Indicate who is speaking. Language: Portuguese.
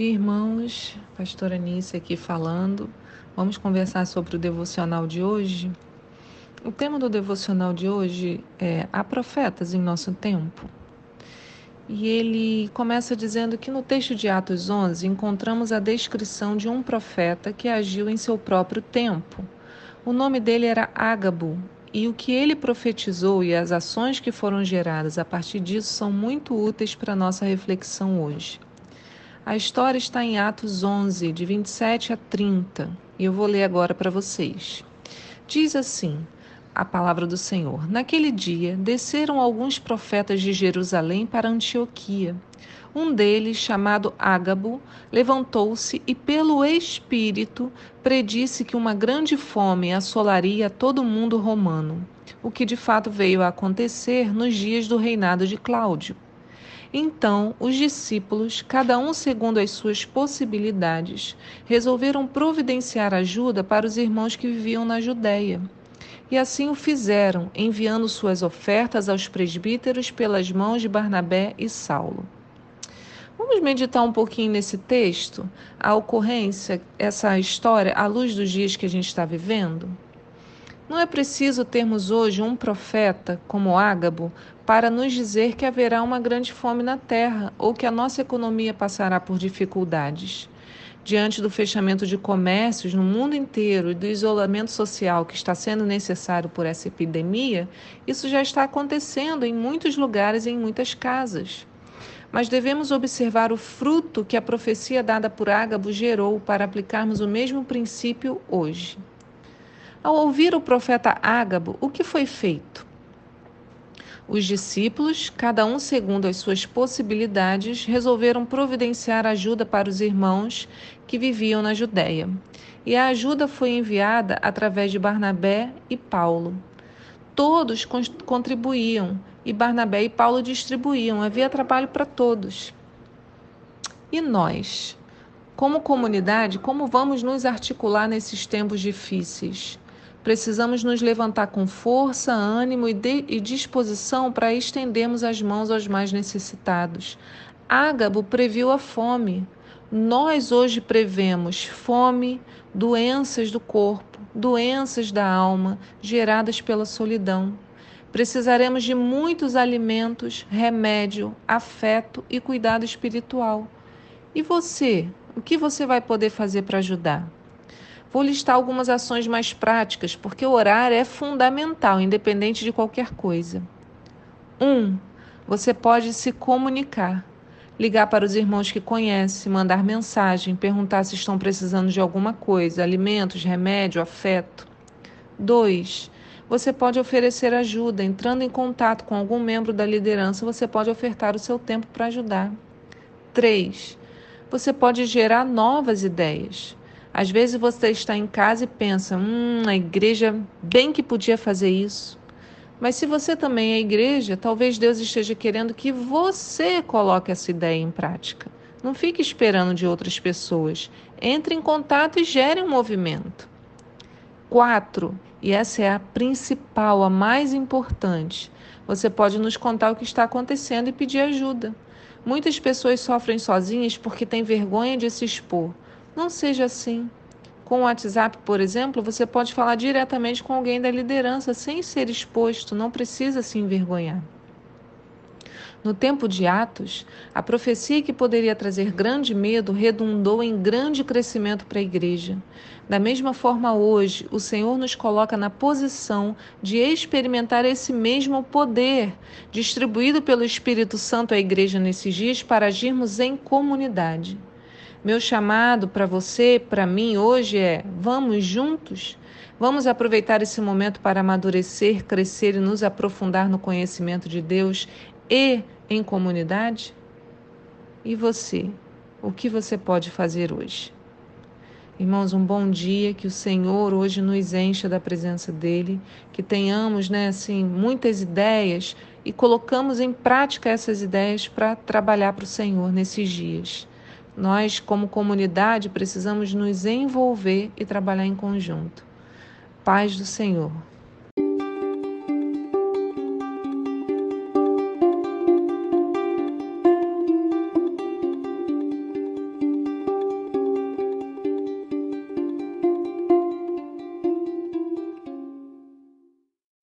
Speaker 1: irmãos, pastora Nícia aqui falando. Vamos conversar sobre o devocional de hoje. O tema do devocional de hoje é Há profetas em nosso tempo. E ele começa dizendo que no texto de Atos 11 encontramos a descrição de um profeta que agiu em seu próprio tempo. O nome dele era Ágabo, e o que ele profetizou e as ações que foram geradas a partir disso são muito úteis para a nossa reflexão hoje. A história está em Atos 11, de 27 a 30, e eu vou ler agora para vocês. Diz assim: a palavra do Senhor. Naquele dia, desceram alguns profetas de Jerusalém para Antioquia. Um deles, chamado Ágabo, levantou-se e, pelo Espírito, predisse que uma grande fome assolaria todo o mundo romano, o que de fato veio a acontecer nos dias do reinado de Cláudio. Então, os discípulos, cada um segundo as suas possibilidades, resolveram providenciar ajuda para os irmãos que viviam na Judéia. E assim o fizeram, enviando suas ofertas aos presbíteros pelas mãos de Barnabé e Saulo. Vamos meditar um pouquinho nesse texto, a ocorrência, essa história, à luz dos dias que a gente está vivendo? Não é preciso termos hoje um profeta como Ágabo para nos dizer que haverá uma grande fome na terra ou que a nossa economia passará por dificuldades. Diante do fechamento de comércios no mundo inteiro e do isolamento social que está sendo necessário por essa epidemia, isso já está acontecendo em muitos lugares e em muitas casas. Mas devemos observar o fruto que a profecia dada por Ágabo gerou para aplicarmos o mesmo princípio hoje. Ao ouvir o profeta Ágabo, o que foi feito? Os discípulos, cada um segundo as suas possibilidades, resolveram providenciar ajuda para os irmãos que viviam na Judéia. E a ajuda foi enviada através de Barnabé e Paulo. Todos contribuíam e Barnabé e Paulo distribuíam, havia trabalho para todos. E nós? Como comunidade, como vamos nos articular nesses tempos difíceis? Precisamos nos levantar com força, ânimo e, de, e disposição para estendermos as mãos aos mais necessitados. Ágabo previu a fome. Nós hoje prevemos fome, doenças do corpo, doenças da alma geradas pela solidão. Precisaremos de muitos alimentos, remédio, afeto e cuidado espiritual. E você? O que você vai poder fazer para ajudar? Vou listar algumas ações mais práticas, porque orar é fundamental, independente de qualquer coisa. 1. Um, você pode se comunicar. Ligar para os irmãos que conhece, mandar mensagem, perguntar se estão precisando de alguma coisa, alimentos, remédio, afeto. 2. Você pode oferecer ajuda, entrando em contato com algum membro da liderança, você pode ofertar o seu tempo para ajudar. 3. Você pode gerar novas ideias. Às vezes você está em casa e pensa: hum, a igreja bem que podia fazer isso. Mas se você também é igreja, talvez Deus esteja querendo que você coloque essa ideia em prática. Não fique esperando de outras pessoas. Entre em contato e gere um movimento. Quatro, e essa é a principal, a mais importante. Você pode nos contar o que está acontecendo e pedir ajuda. Muitas pessoas sofrem sozinhas porque têm vergonha de se expor. Não seja assim. Com o WhatsApp, por exemplo, você pode falar diretamente com alguém da liderança sem ser exposto, não precisa se envergonhar. No tempo de Atos, a profecia que poderia trazer grande medo redundou em grande crescimento para a igreja. Da mesma forma, hoje, o Senhor nos coloca na posição de experimentar esse mesmo poder distribuído pelo Espírito Santo à igreja nesses dias para agirmos em comunidade. Meu chamado para você, para mim hoje é: vamos juntos? Vamos aproveitar esse momento para amadurecer, crescer e nos aprofundar no conhecimento de Deus e em comunidade? E você? O que você pode fazer hoje? Irmãos, um bom dia, que o Senhor hoje nos encha da presença dele, que tenhamos, né, assim, muitas ideias e colocamos em prática essas ideias para trabalhar para o Senhor nesses dias. Nós, como comunidade, precisamos nos envolver e trabalhar em conjunto. Paz do Senhor.